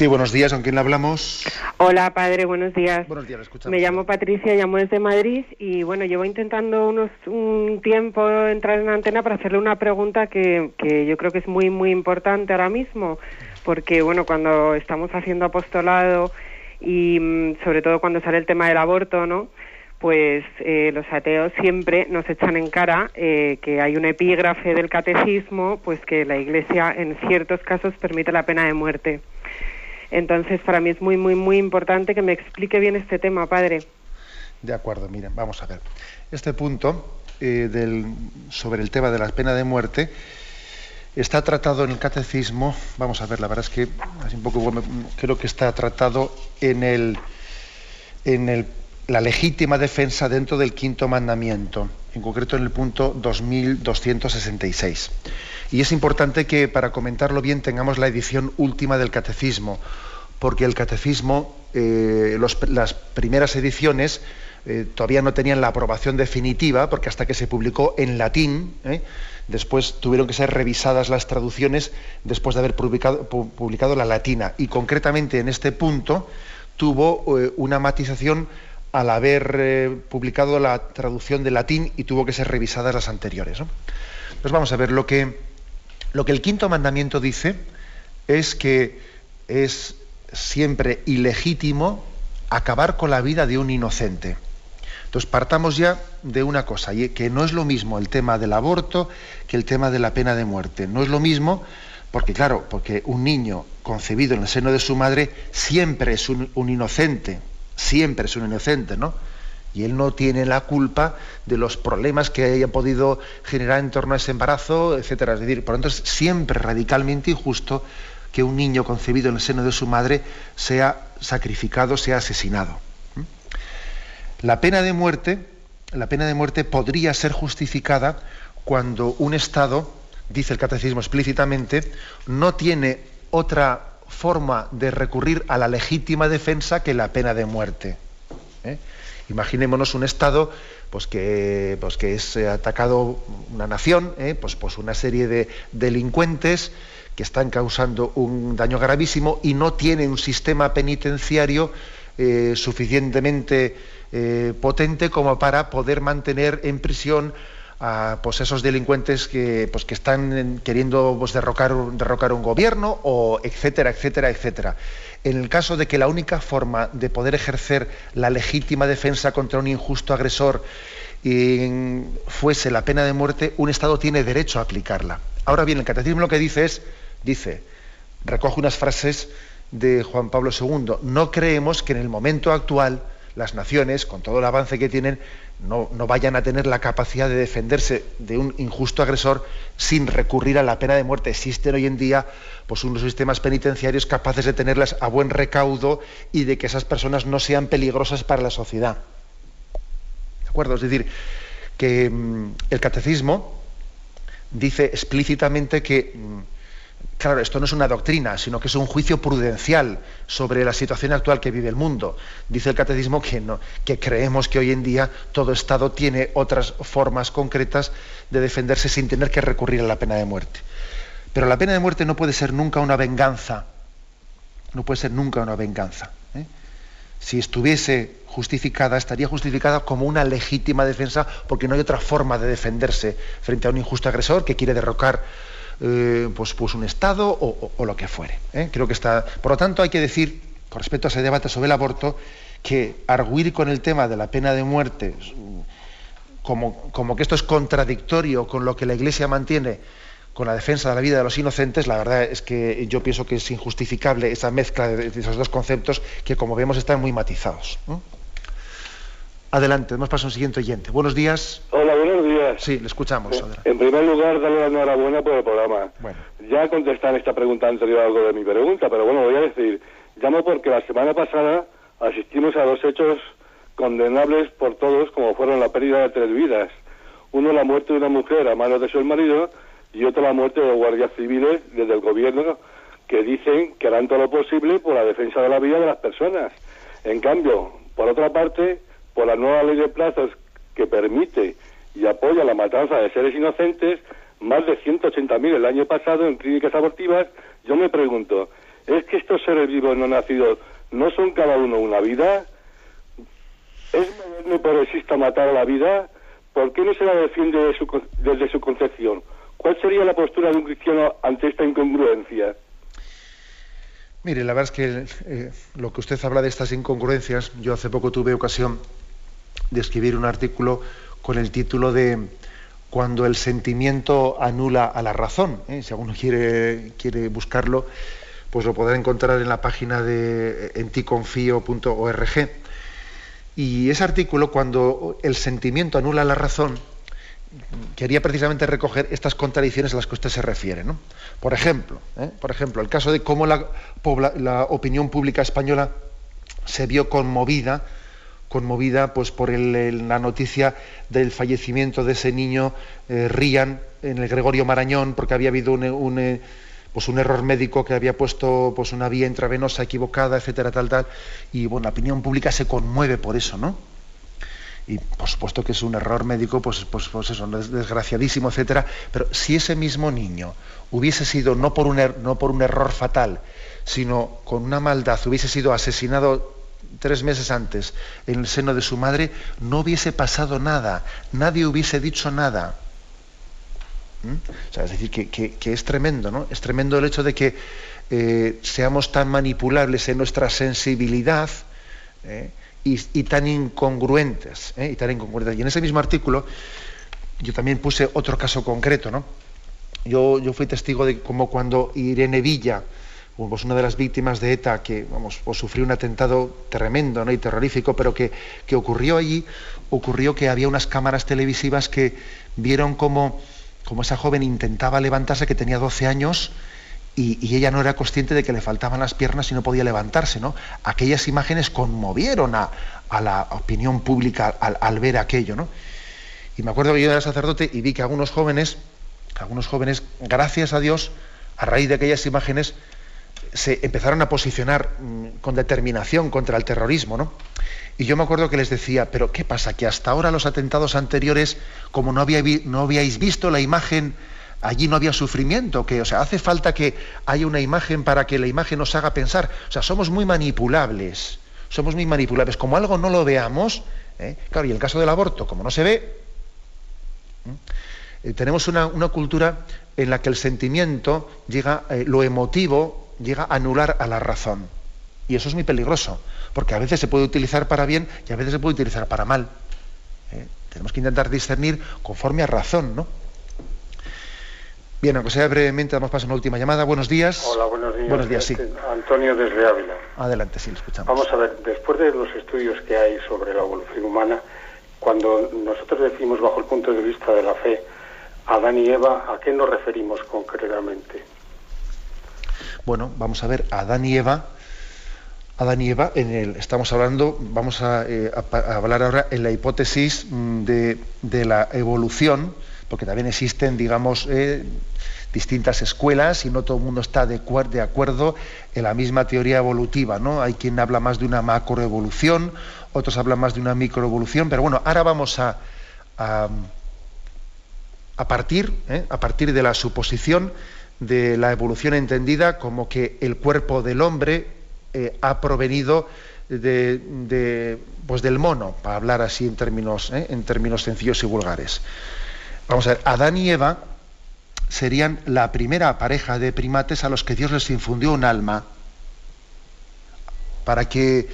Sí, buenos días, ¿con quién hablamos? Hola, padre, buenos días. Buenos días, escuchamos. Me llamo Patricia, llamo desde Madrid y bueno, llevo intentando unos, un tiempo entrar en la antena para hacerle una pregunta que, que yo creo que es muy, muy importante ahora mismo, porque bueno, cuando estamos haciendo apostolado y mm, sobre todo cuando sale el tema del aborto, ¿no? Pues eh, los ateos siempre nos echan en cara eh, que hay un epígrafe del catecismo, pues que la Iglesia en ciertos casos permite la pena de muerte. Entonces, para mí es muy, muy, muy importante que me explique bien este tema, padre. De acuerdo, miren, vamos a ver. Este punto eh, sobre el tema de la pena de muerte está tratado en el catecismo. Vamos a ver, la verdad es que así un poco, creo que está tratado en el, en el, la legítima defensa dentro del quinto mandamiento, en concreto en el punto 2266. Y es importante que para comentarlo bien tengamos la edición última del catecismo, porque el catecismo, eh, las primeras ediciones eh, todavía no tenían la aprobación definitiva, porque hasta que se publicó en latín, ¿eh? después tuvieron que ser revisadas las traducciones después de haber publicado, pu- publicado la latina. Y concretamente en este punto tuvo una matización al haber eh, publicado la traducción de latín y tuvo que ser revisadas las anteriores. ¿no? Pues vamos a ver, lo que, lo que el quinto mandamiento dice es que es siempre ilegítimo acabar con la vida de un inocente. Entonces partamos ya de una cosa, que no es lo mismo el tema del aborto que el tema de la pena de muerte. No es lo mismo porque, claro, porque un niño concebido en el seno de su madre siempre es un inocente, siempre es un inocente, ¿no? Y él no tiene la culpa de los problemas que haya podido generar en torno a ese embarazo, etcétera. Es decir, por lo tanto, es siempre radicalmente injusto que un niño concebido en el seno de su madre sea sacrificado, sea asesinado. La pena de muerte, la pena de muerte podría ser justificada cuando un Estado, dice el catecismo explícitamente, no tiene otra forma de recurrir a la legítima defensa que la pena de muerte. ¿eh? Imaginémonos un Estado pues que, pues que es atacado una nación, ¿eh? pues, pues una serie de delincuentes que están causando un daño gravísimo y no tiene un sistema penitenciario eh, suficientemente potente como para poder mantener en prisión a pues, esos delincuentes que, pues, que están en- queriendo pues, derrocar, derrocar un gobierno, o etcétera, etcétera, etcétera. En el caso de que la única forma de poder ejercer la legítima defensa contra un injusto agresor eh, fuese la pena de muerte, un Estado tiene derecho a aplicarla. Ahora bien, el catecismo lo que dice es, dice, recoge unas frases de Juan Pablo II, no creemos que en el momento actual las naciones, con todo el avance que tienen, no, no vayan a tener la capacidad de defenderse de un injusto agresor sin recurrir a la pena de muerte. Existen hoy en día pues, unos sistemas penitenciarios capaces de tenerlas a buen recaudo y de que esas personas no sean peligrosas para la sociedad. ¿De acuerdo? Es decir, que mm, el catecismo dice explícitamente que mm, Claro, esto no es una doctrina, sino que es un juicio prudencial sobre la situación actual que vive el mundo. Dice el catecismo que, que creemos que hoy en día todo Estado tiene otras formas concretas de defenderse sin tener que recurrir a la pena de muerte. Pero la pena de muerte no puede ser nunca una venganza. No puede ser nunca una venganza. ¿eh? Si estuviese justificada, estaría justificada como una legítima defensa porque no hay otra forma de defenderse frente a un injusto agresor que quiere derrocar eh, pues, pues, un Estado o, lo que fuere. ¿eh? Creo que está. Por lo tanto, hay que decir, con respecto a ese debate sobre el aborto, que arguir con el tema de la pena de muerte, como, como que esto es contradictorio con lo que la Iglesia mantiene con la defensa de la vida de los inocentes, la verdad es que yo pienso que es injustificable esa mezcla de, esos dos conceptos que, como vemos, están muy matizados. Adelante, hemos pasado a un siguiente oyente. Buenos días. Hola, buenos Sí, le escuchamos. En primer lugar, darle la enhorabuena por el programa. Bueno. Ya contestan esta pregunta anterior algo de mi pregunta, pero bueno, voy a decir, llamo porque la semana pasada asistimos a dos hechos condenables por todos, como fueron la pérdida de tres vidas. Uno, la muerte de una mujer a manos de su marido, y otro, la muerte de guardias civiles desde el gobierno, que dicen que harán todo lo posible por la defensa de la vida de las personas. En cambio, por otra parte, por la nueva ley de plazos que permite y apoya la matanza de seres inocentes, más de 180.000 el año pasado en clínicas abortivas, yo me pregunto, ¿es que estos seres vivos no nacidos no son cada uno una vida? ¿Es moderno y progresista matar a la vida? ¿Por qué no se la defiende desde su concepción? ¿Cuál sería la postura de un cristiano ante esta incongruencia? Mire, la verdad es que eh, lo que usted habla de estas incongruencias, yo hace poco tuve ocasión de escribir un artículo con el título de Cuando el sentimiento anula a la razón. ¿eh? Si alguno quiere, quiere buscarlo, pues lo podrá encontrar en la página de enticonfío.org. Y ese artículo, cuando el sentimiento anula la razón, quería precisamente recoger estas contradicciones a las que usted se refiere. Por ejemplo, ¿eh? por ejemplo, el caso de cómo la opinión pública española se vio conmovida conmovida pues, por la noticia del fallecimiento de ese niño eh, Rian en el Gregorio Marañón, porque había habido un, eh, pues un error médico que había puesto pues, una vía intravenosa equivocada, etcétera, tal, tal. Y bueno, la opinión pública se conmueve por eso, ¿no? Y por supuesto que es un error médico, pues, pues, pues eso, desgraciadísimo, etcétera. Pero si ese mismo niño hubiese sido no por un, er, no por un error fatal, sino con una maldad, hubiese sido asesinado tres meses antes en el seno de su madre, no hubiese pasado nada, nadie hubiese dicho nada. ¿Mm? es decir, que, es tremendo, ¿no? Es tremendo el hecho de que eh, seamos tan manipulables en nuestra sensibilidad ¿eh? y, tan incongruentes, ¿eh? y tan incongruentes. Y en ese mismo artículo yo también puse otro caso concreto, ¿no? Yo, yo fui testigo de cómo cuando Irene Villa, pues una de las víctimas de ETA que vamos, pues sufrió un atentado tremendo ¿no? y terrorífico, pero que, ocurrió allí, ocurrió que había unas cámaras televisivas que vieron cómo, esa joven intentaba levantarse, que tenía 12 años, y, ella no era consciente de que le faltaban las piernas y no podía levantarse. ¿no? Aquellas imágenes conmovieron a, la opinión pública al, ver aquello. ¿no? Y me acuerdo que yo era sacerdote y vi que algunos jóvenes, algunos jóvenes, gracias a Dios, a raíz de aquellas imágenes, se empezaron a posicionar mm, con determinación contra el terrorismo, ¿no? Y yo me acuerdo que les decía, pero ¿qué pasa? Que hasta ahora los atentados anteriores, como no, había, no habíais visto la imagen, allí no había sufrimiento, que, o sea, hace falta que haya una imagen para que la imagen nos haga pensar. O sea, somos muy manipulables, somos muy manipulables. Como algo no lo veamos, ¿eh? claro, y el caso del aborto, como no se ve, eh, tenemos una, cultura en la que el sentimiento llega, eh, lo emotivo, llega a anular a la razón. Y eso es muy peligroso, porque a veces se puede utilizar para bien y a veces se puede utilizar para mal. ¿eh? Tenemos que intentar discernir conforme a razón, ¿no? Bien, aunque sea brevemente, damos paso a una última llamada. Buenos días. Hola, buenos días. Buenos días, sí. Antonio desde Ávila. Adelante, sí, lo escuchamos. Vamos a ver, después de los estudios que hay sobre la evolución humana, cuando nosotros decimos bajo el punto de vista de la fe, Adán y Eva, ¿a qué nos referimos concretamente? Bueno, vamos a ver Adán y Eva. Adán y Eva, en el, estamos hablando, vamos a, eh, hablar ahora en la hipótesis mm, de, la evolución, porque también existen, digamos, eh, distintas escuelas y no todo el mundo está de, de, acuerdo en la misma teoría evolutiva, ¿no? Hay quien habla más de una macroevolución, otros hablan más de una microevolución, pero bueno, ahora vamos a, a, partir, ¿eh? a partir de la suposición de la evolución entendida como que el cuerpo del hombre eh, ha provenido de, pues del mono, para hablar así en términos, ¿eh? en términos sencillos y vulgares. Vamos a ver, Adán y Eva serían la primera pareja de primates a los que Dios les infundió un alma para que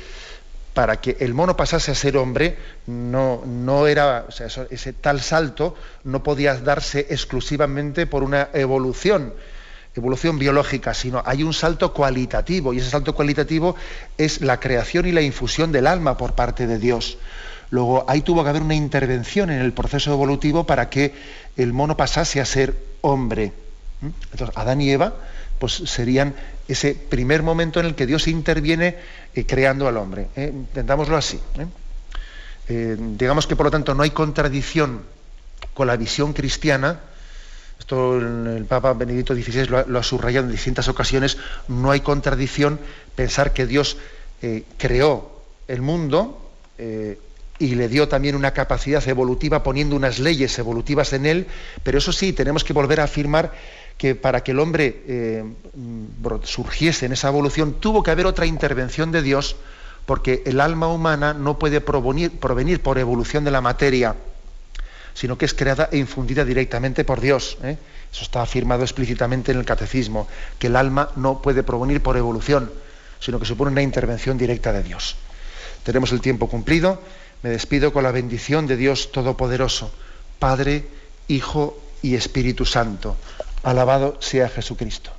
para que el mono pasase a ser hombre no, no era ese tal salto no podía darse exclusivamente por una evolución evolución biológica sino hay un salto cualitativo y ese salto cualitativo es la creación y la infusión del alma por parte de Dios Luego ahí tuvo que haber una intervención en el proceso evolutivo para que el mono pasase a ser hombre. Entonces, Adán y Eva pues, serían ese primer momento en el que Dios interviene eh, creando al hombre. ¿eh? Entendámoslo así. ¿eh? digamos que por lo tanto no hay contradicción con la visión cristiana. Esto el, Papa Benedicto XVI lo ha, subrayado en distintas ocasiones. No hay contradicción pensar que Dios creó el mundo y le dio también una capacidad evolutiva poniendo unas leyes evolutivas en él, pero eso sí, tenemos que volver a afirmar que para que el hombre eh, surgiese en esa evolución tuvo que haber otra intervención de Dios, porque el alma humana no puede provenir por evolución de la materia, sino que es creada e infundida directamente por Dios. ¿eh? Eso está afirmado explícitamente en el catecismo, que el alma no puede provenir por evolución, sino que supone una intervención directa de Dios. Tenemos el tiempo cumplido. Me despido con la bendición de Dios Todopoderoso, Padre, Hijo y Espíritu Santo. Alabado sea Jesucristo.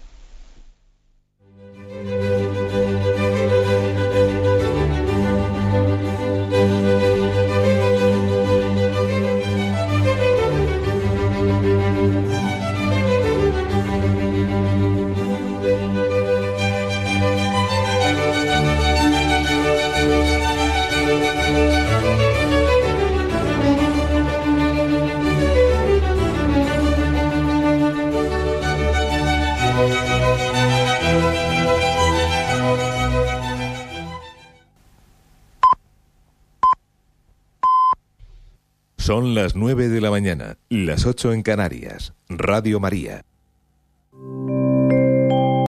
Son las 9 de la mañana, las 8 en Canarias. Radio María.